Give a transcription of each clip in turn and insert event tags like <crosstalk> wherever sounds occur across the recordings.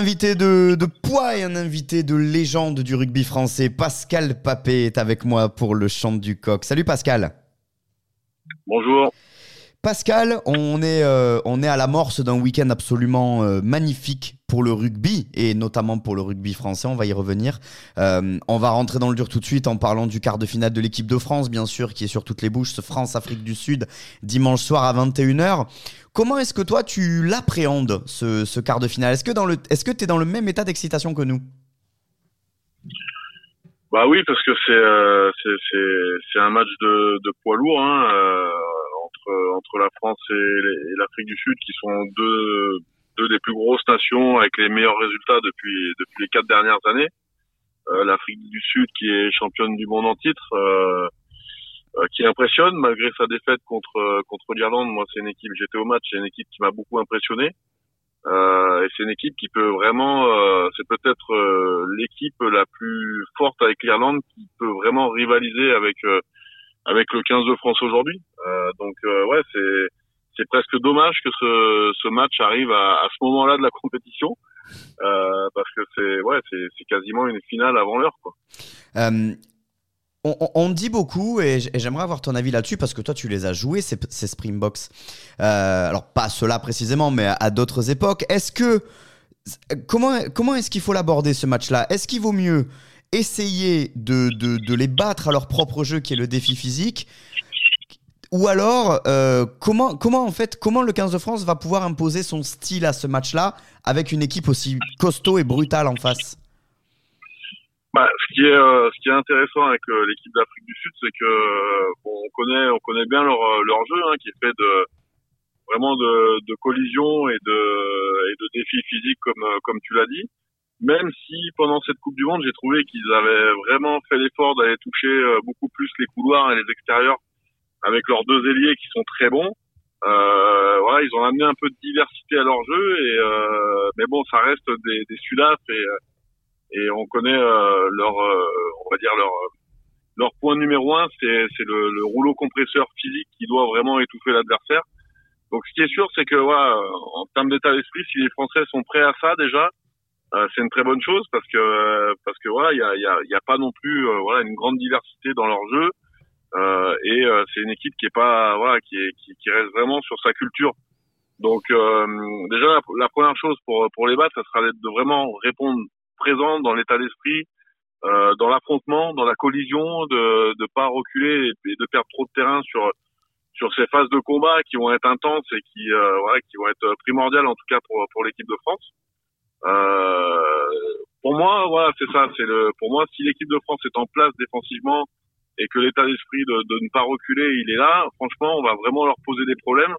invité de, de, poids et un invité de légende du rugby français. Pascal Papé est avec moi pour le chant du coq. Salut Pascal. Bonjour. Pascal, on est, euh, on est à l'amorce d'un week-end absolument euh, magnifique pour le rugby et notamment pour le rugby français. On va y revenir. Euh, on va rentrer dans le dur tout de suite en parlant du quart de finale de l'équipe de France, bien sûr, qui est sur toutes les bouches. Ce France-Afrique du Sud, dimanche soir à 21h. Comment est-ce que toi, tu l'appréhendes, ce, quart de finale? Est-ce que tu es dans le même état d'excitation que nous? Bah oui, parce que c'est c'est un match de, poids lourd. Hein entre la France et l'Afrique du Sud, qui sont deux deux des plus grosses nations avec les meilleurs résultats depuis depuis les quatre dernières années. Euh, L'Afrique du Sud qui est championne du monde en titre, euh, euh, qui impressionne malgré sa défaite contre contre l'Irlande. Moi, c'est une équipe. J'étais au match, c'est une équipe qui m'a beaucoup impressionné. Euh, et c'est une équipe qui peut vraiment, euh, c'est peut-être l'équipe la plus forte avec l'Irlande qui peut vraiment rivaliser avec avec le 15 de France aujourd'hui. Euh, donc euh, ouais, c'est c'est presque dommage que ce, match arrive à, ce moment-là de la compétition. Euh, parce que c'est ouais, c'est quasiment une finale avant l'heure on, dit beaucoup, et j'aimerais avoir ton avis là-dessus, parce que toi, tu les as joués, ces, ces Springboks. Euh, alors, pas ceux-là précisément, mais à, d'autres époques. Est-ce que. Comment, comment est-ce qu'il faut l'aborder, ce match-là? Est-ce qu'il vaut mieux essayer de, de, les battre à leur propre jeu, qui est le défi physique ou alors, euh, comment, comment en fait, comment le 15 de France va pouvoir imposer son style à ce match-là avec une équipe aussi costaud et brutale en face? Bah, ce qui est euh, ce qui est intéressant avec euh, l'équipe d'Afrique du Sud, c'est que on connaît on connaît bien leur leur jeu, hein, qui est fait de vraiment de, de et de et de défis physiques comme comme tu l'as dit. Même si pendant cette Coupe du Monde, j'ai trouvé qu'ils avaient vraiment fait l'effort d'aller toucher beaucoup plus les couloirs et les extérieurs avec leurs deux ailiers qui sont très bons. Euh, voilà, ils ont amené un peu de diversité à leur jeu et euh, mais bon, ça reste des, des et euh, et on connaît euh, leur euh, on va dire leur leur point numéro un, c'est le, le, rouleau compresseur physique qui doit vraiment étouffer l'adversaire. Donc ce qui est sûr, c'est que voilà, en termes d'état d'esprit, si les Français sont prêts à ça déjà, euh, c'est une très bonne chose parce que parce que voilà, il y a y a, y a pas non plus voilà une grande diversité dans leur jeu. Euh, et euh, c'est une équipe qui est pas voilà qui, est, qui, qui reste vraiment sur sa culture. Donc euh, déjà la, première chose pour pour les battre, ça sera de vraiment répondre présent dans l'état d'esprit, euh, dans l'affrontement, dans la collision, de ne pas reculer et, de perdre trop de terrain sur sur ces phases de combat qui vont être intenses et qui euh, voilà qui vont être primordiales en tout cas pour pour l'équipe de France. Euh, pour moi voilà c'est ça c'est le pour moi si l'équipe de France est en place défensivement et que l'état d'esprit de, de, ne pas reculer, il est là, franchement, on va vraiment leur poser des problèmes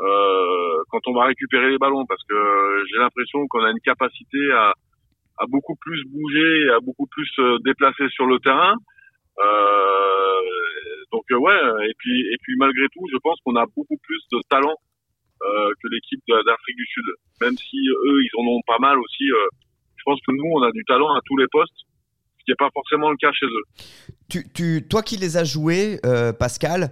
euh, quand on va récupérer les ballons, parce que j'ai l'impression qu'on a une capacité à, à beaucoup plus bouger, à beaucoup plus se déplacer sur le terrain. Euh, donc euh, ouais, et puis et puis malgré tout, je pense qu'on a beaucoup plus de talent euh, que l'équipe d'Afrique du Sud. Même si eux, ils en ont pas mal aussi. Euh, je pense que nous, on a du talent à tous les postes qui n'est pas forcément le cas chez eux. Tu, tu, toi qui les as joués, euh, Pascal,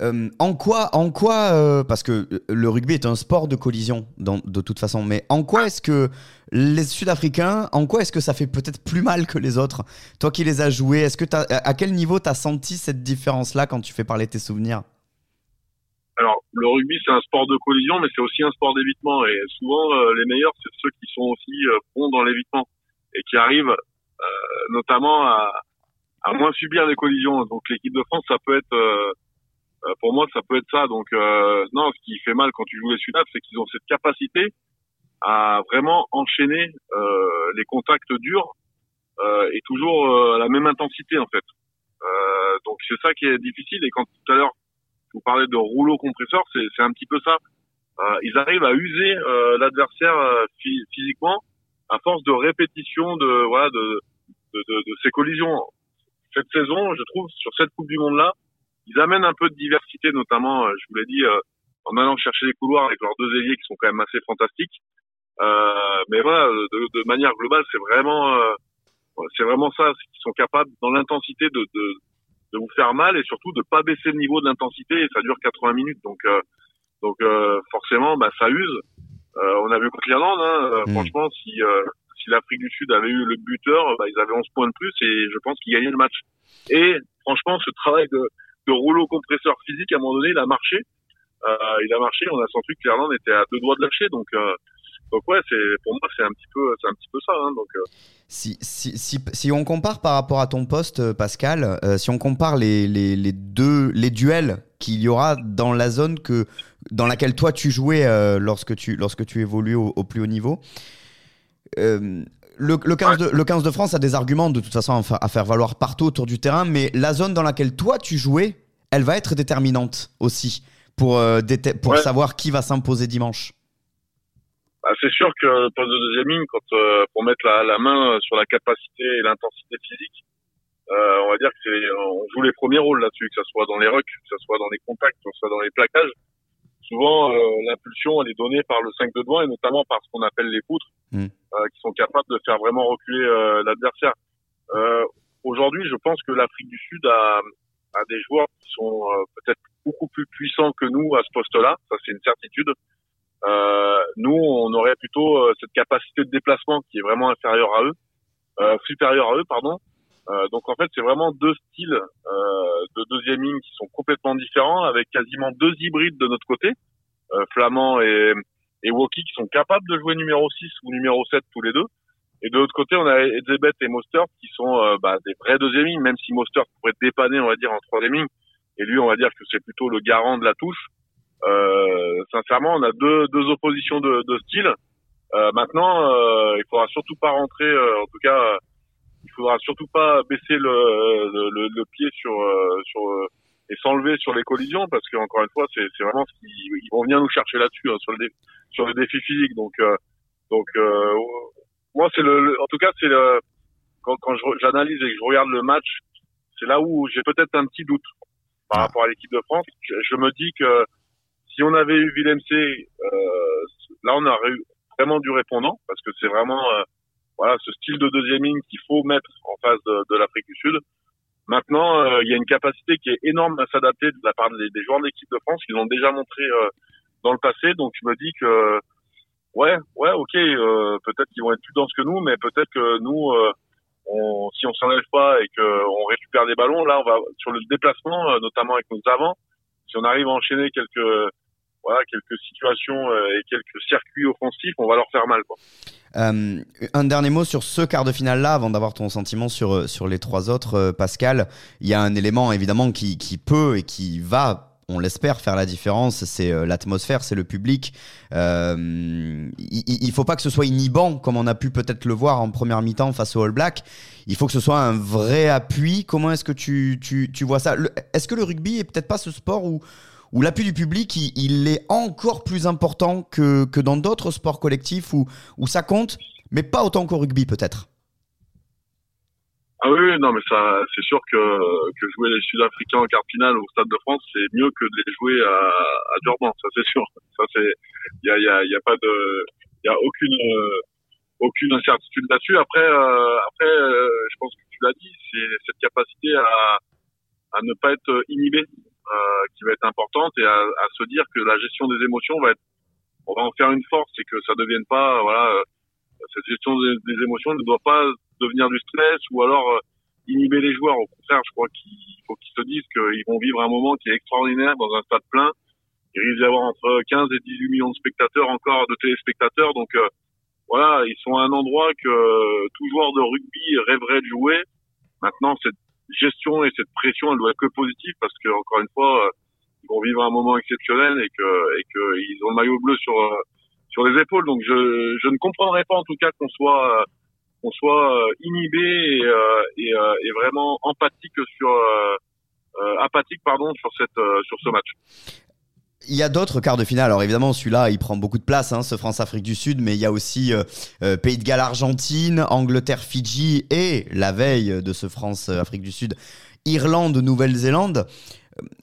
euh, en quoi, en quoi euh, parce que le rugby est un sport de collision dans, de toute façon, mais en quoi est-ce que les Sud-Africains, en quoi est-ce que ça fait peut-être plus mal que les autres Toi qui les as joués, est-ce que à quel niveau tu as senti cette différence-là quand tu fais parler tes souvenirs? Alors, le rugby, c'est un sport de collision, mais c'est aussi un sport d'évitement. Et souvent, les meilleurs, c'est ceux qui sont aussi bons dans l'évitement et qui arrivent notamment à, à moins subir les collisions. Donc l'équipe de France, ça peut être, euh, euh, pour moi, ça peut être ça. Donc non, ce qui fait mal quand tu joues les Sudaf, c'est qu'ils ont cette capacité à vraiment enchaîner les contacts durs et toujours à la même intensité en fait. donc c'est ça qui est difficile. Et quand tout à l'heure vous parlez de rouleau compresseur, c'est un petit peu ça. ils arrivent à user l'adversaire physiquement à force de répétition de voilà de de, de, de, ces collisions. Cette saison, je trouve, sur cette Coupe du Monde-là, ils amènent un peu de diversité, notamment, euh, je vous l'ai dit, euh, en allant chercher les couloirs avec leurs deux ailiers qui sont quand même assez fantastiques. Euh, mais voilà, de, de, manière globale, c'est vraiment, euh, c'est vraiment ça, c'est qu'ils sont capables, dans l'intensité, de, de, de, vous faire mal et surtout de pas baisser le niveau de l'intensité. Et ça dure 80 minutes, donc, donc forcément, bah, ça use. on a vu contre l'Irlande, hein, Mm. franchement, si si l'Afrique du Sud avait eu le buteur, bah, ils avaient 11 points de plus et je pense qu'ils gagnaient le match. Et franchement, ce travail de, rouleau compresseur physique, à un moment donné, il a marché. Euh, il a marché. On a senti que l'Irlande était à deux doigts de lâcher. Donc, euh, donc ouais, pour moi, c'est un petit peu, un petit peu ça. Hein, donc, euh, Si, si, si, on compare par rapport à ton poste, Pascal, si on compare les, les, deux les duels qu'il y aura dans la zone que, dans laquelle toi tu jouais lorsque, tu, lorsque tu évoluais au, au plus haut niveau, euh, le, le, 15 de, le 15 de France a des arguments de toute façon à fa- à faire valoir partout autour du terrain, mais la zone dans laquelle toi tu jouais, elle va être déterminante aussi pour, euh, déte- pour Ouais. savoir qui va s'imposer dimanche. bah, c'est sûr que le poste de deuxième ligne, quand euh, pour mettre la, la main sur la capacité et l'intensité physique, euh, on va dire que c'est, on joue les premiers rôles là-dessus, que ce soit dans les rucks, que ce soit dans les contacts, que ce soit dans les plaquages. Souvent, l'impulsion, elle est donnée par le 5 de devant et notamment par ce qu'on appelle les poutres, Mm. Euh, qui sont capables de faire vraiment reculer euh, l'adversaire. Euh, Aujourd'hui, je pense que l'Afrique du Sud a, a des joueurs qui sont euh, peut-être beaucoup plus puissants que nous à ce poste-là. Ça, c'est une certitude. Euh, nous, on aurait plutôt euh, cette capacité de déplacement qui est vraiment inférieure à eux, euh, supérieure à eux, pardon. Donc en fait, c'est vraiment deux styles de deuxième ligne qui sont complètement différents, avec quasiment deux hybrides de notre côté, Flamand et, et Woki, qui sont capables de jouer numéro 6 ou numéro 7 tous les deux. Et de l'autre côté, on a Edzebet et Mostert qui sont euh, bah, des vrais deuxième lignes, même si Mostert pourrait dépanner, on va dire, en troisième ligne. Et lui, on va dire que c'est plutôt le garant de la touche. Euh, sincèrement, on a deux, deux oppositions de, de style. Euh, maintenant, euh, il faudra surtout pas rentrer, euh, en tout cas, il faudra surtout pas baisser le, le, le- pied sur, sur et s'enlever sur les collisions parce que encore une fois, c'est c'est vraiment ce qu'ils ils vont venir nous chercher là-dessus hein, sur le dé- sur le défi physique. Donc euh, donc euh, moi, c'est le, le- en tout cas, c'est le quand, quand j'analyse et que je regarde le match, c'est là où j'ai peut-être un petit doute par Ah. rapport à l'équipe de France. Je, je me dis que si on avait eu Villemc, euh, là on aurait eu vraiment du répondant parce que c'est vraiment euh, voilà ce style de deuxième ligne qu'il faut mettre en face de, de l'Afrique du Sud. Maintenant, euh, il y a une capacité qui est énorme à s'adapter de la part des, des joueurs de l'équipe de France qui l'ont déjà montré euh, dans le passé. Donc je me dis que ouais, ouais, ok, euh, peut-être qu'ils vont être plus denses que nous, mais peut-être que nous, euh, on, si on s'enlève pas et qu'on récupère des ballons, là, on va sur le déplacement, euh, notamment avec nos avants, si on arrive à enchaîner quelques voilà quelques situations euh, et quelques circuits offensifs, on va leur faire mal. Quoi. Euh, un dernier mot sur ce quart de finale là, avant d'avoir ton sentiment sur, euh, sur les trois autres, Pascal. Il y a un élément évidemment qui, qui peut et qui va, on l'espère, faire la différence. C'est l'atmosphère, c'est le public. Il ne faut pas que ce soit inhibant comme on a pu peut-être le voir en première mi-temps face au All Black. Il faut que ce soit un vrai appui. Comment est-ce que tu, tu, tu vois ça? Est-ce que le rugby est peut-être pas ce sport où où l'appui du public, il, est encore plus important que, que dans d'autres sports collectifs où, où ça compte, mais pas autant qu'au rugby peut-être. Ah oui, non, mais ça, c'est sûr que, que jouer les Sud-Africains en quart finale au Stade de France, c'est mieux que de les jouer à, Durban, ça c'est sûr. Ça c'est, il y a, a, pas de, il a aucune, euh, aucune incertitude là-dessus. Après, euh, après, euh, je pense que tu l'as dit, c'est cette capacité à, à ne pas être inhibé, qui va être importante et à, à se dire que la gestion des émotions va être, on va en faire une force et que ça ne devienne pas, voilà, euh, cette gestion des, émotions ne doit pas devenir du stress ou alors euh, inhiber les joueurs. Au contraire, je crois qu'il faut qu'ils se disent qu'ils vont vivre un moment qui est extraordinaire dans un stade plein. Il risque d'y avoir entre 15 et 18 millions de spectateurs encore, de téléspectateurs. Donc euh, voilà, ils sont à un endroit que tout joueur de rugby rêverait de jouer. Maintenant, cette gestion et cette pression, elle doit être que positive parce que encore une fois, euh, ils vont vivre un moment exceptionnel et que et que ils ont le maillot bleu sur euh, sur les épaules. Donc je je ne comprendrais pas en tout cas qu'on soit euh, qu'on soit inhibé et, et, et vraiment empathique sur apathique pardon sur cette sur ce match. Il y a d'autres quarts de finale. Alors évidemment, celui-là, il prend beaucoup de place, hein, ce France-Afrique du Sud, mais il y a aussi euh, euh, Pays de Galles-Argentine, Angleterre-Fidji et la veille de ce France-Afrique du Sud, Irlande-Nouvelle-Zélande.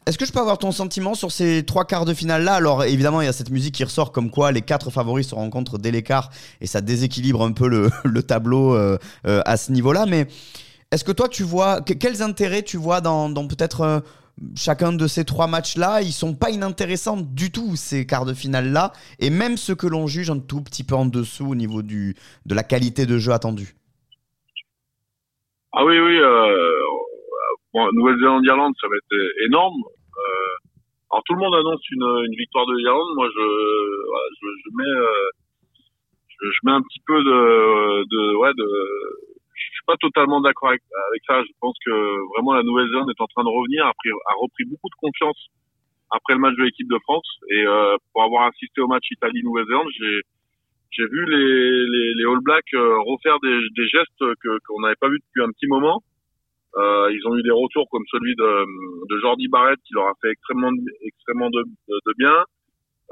Est-ce que je peux avoir ton sentiment sur ces trois quarts de finale là Alors évidemment, il y a cette musique qui ressort comme quoi les quatre favoris se rencontrent dès l'écart et ça déséquilibre un peu le, <laughs> le tableau euh, euh, à ce niveau-là. Mais est-ce que toi, tu vois que- quels intérêts tu vois dans, peut-être euh, chacun de ces trois matchs-là, ils sont pas inintéressants du tout, ces quarts de finale-là, et même ceux que l'on juge un tout petit peu en dessous au niveau du, de la qualité de jeu attendue. Ah oui, oui. Euh, Nouvelle-Zélande-Irlande, ça va être énorme. Euh, alors tout le monde annonce une, victoire de l'Irlande. Moi, je, je, mets, euh, je, mets un petit peu de, de, ouais, de. Je suis pas totalement d'accord avec, avec, ça. Je pense que vraiment la Nouvelle-Zélande est en train de revenir, a, pris, a repris beaucoup de confiance après le match de l'équipe de France. Et euh, pour avoir assisté au match Italie-Nouvelle-Zélande, j'ai j'ai vu les, les, les, All Blacks euh, refaire des, des gestes que qu'on n'avait pas vu depuis un petit moment. Euh, ils ont eu des retours comme celui de, de Jordi Barrett qui leur a fait extrêmement extrêmement de, de, bien.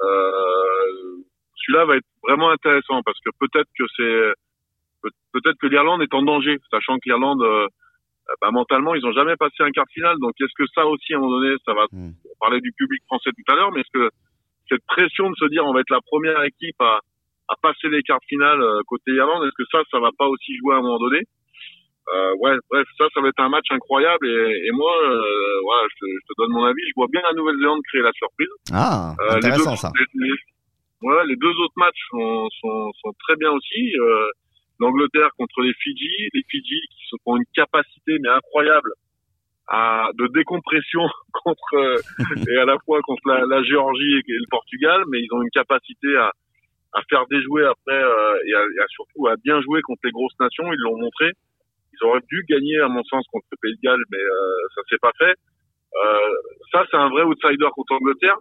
Euh, Celui-là va être vraiment intéressant parce que peut-être que c'est peut-être que l'Irlande est en danger, sachant que l'Irlande euh, bah, mentalement ils ont jamais passé un quart de finale. Donc est-ce que ça aussi à un moment donné, ça va hmm. parler du public français tout à l'heure, mais est-ce que cette pression de se dire on va être la première équipe à à passer les quarts finales euh, côté Irlande. Est-ce que ça, ça va pas aussi jouer à un moment donné? Euh, Ouais, bref, ça, ça va être un match incroyable. Et, et moi, euh, voilà, je te, je te, donne mon avis. Je vois bien la Nouvelle-Zélande créer la surprise. Ah, intéressant ça. Les, ouais, les deux autres matchs sont, sont, sont très bien aussi. Euh, L'Angleterre contre les Fidji, les Fidji qui ont une capacité mais incroyable à, de décompression <laughs> contre et à la fois contre la, la Géorgie et le Portugal, mais ils ont une capacité à, à faire déjouer après euh, et, à, et, surtout à bien jouer contre les grosses nations. Ils l'ont montré. Ils auraient dû gagner, à mon sens, contre le Pays de Galles, mais euh, ça s'est pas fait. Euh, ça, c'est un vrai outsider contre l'Angleterre.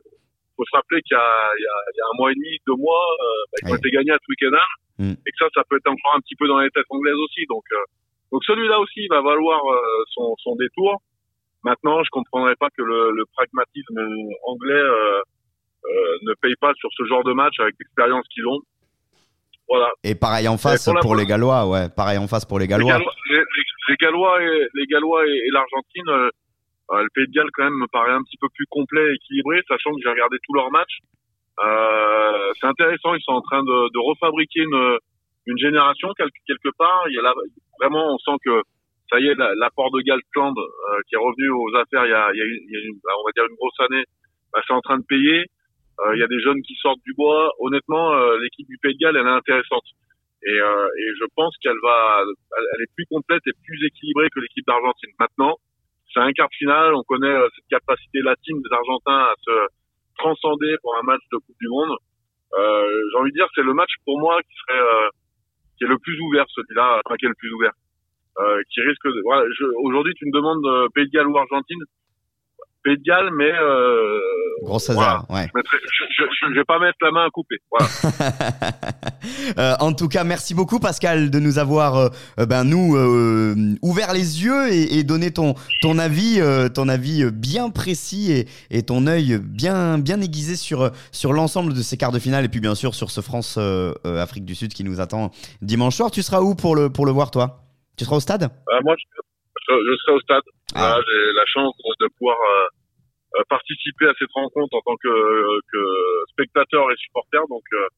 Il faut se rappeler qu'il y, y, y, a un mois et demi, deux mois, euh, bah, ils ont été gagnés à Twickenham. Mm. Et que ça, ça peut être encore un petit peu dans les têtes anglaises aussi. Donc, euh, donc celui-là aussi il va valoir euh, son, son détour. Maintenant, je comprendrais pas que le, le pragmatisme anglais euh, ne payent pas sur ce genre de match avec l'expérience qu'ils ont. Voilà. Et pareil en face pour, pour les Gallois, ouais. Pareil en face pour les Gallois. Les, les, Gallois et les Gallois et, l'Argentine, le Pays de Galles quand même me paraît un petit peu plus complet et équilibré, sachant que j'ai regardé tous leurs matchs. Euh, c'est intéressant, ils sont en train de, refabriquer une, génération quelque, part. Il y a vraiment, on sent que ça y est, l'apport de Galtland euh, qui est revenu aux affaires il y a, une, on va dire une grosse année, bah, c'est en train de payer. Euh, il y a des jeunes qui sortent du bois. Honnêtement, euh, l'équipe du Pays de Galles, elle est intéressante. Et, euh, et je pense qu'elle va, elle est plus complète et plus équilibrée que l'équipe d'Argentine. Maintenant, c'est un quart de finale. On connaît cette capacité latine des Argentins à se transcender pour un match de Coupe du Monde. Euh, J'ai envie de dire, c'est le match pour moi qui serait, euh, qui est le plus ouvert, celui-là, enfin qui est le plus ouvert, euh, qui risque. De, voilà, aujourd'hui, tu me demandes Pays de Galles ou Argentine. Galles, mais euh, gros hasard, ouais. Je, ne vais pas mettre la main à couper. Voilà. <laughs> euh, en tout cas, merci beaucoup Pascal de nous avoir, euh, ben nous, ouvert les yeux et, et, donné ton ton avis, ton avis bien précis et, et, ton œil bien bien aiguisé sur sur l'ensemble de ces quarts de finale et puis bien sûr sur ce France Afrique du Sud qui nous attend dimanche soir. Tu seras où pour le pour le voir toi? Tu seras au stade? Moi, je, je, serai au stade. Ah. J'ai la chance de pouvoir euh, participer à cette rencontre en tant que, que spectateur et supporter. Donc, euh,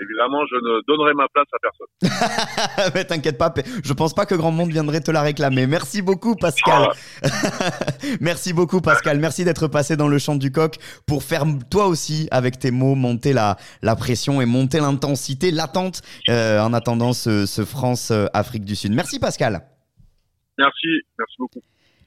évidemment, je ne donnerai ma place à personne. <laughs> Mais t'inquiète pas, je pense pas que grand monde viendrait te la réclamer. Merci beaucoup, Pascal. Ah. <laughs> Merci beaucoup, Pascal. Merci d'être passé dans le champ du coq pour faire toi aussi, avec tes mots, monter la, la pression et monter l'intensité, l'attente euh, en attendant ce, ce France-Afrique du Sud. Merci, Pascal. Merci, merci beaucoup.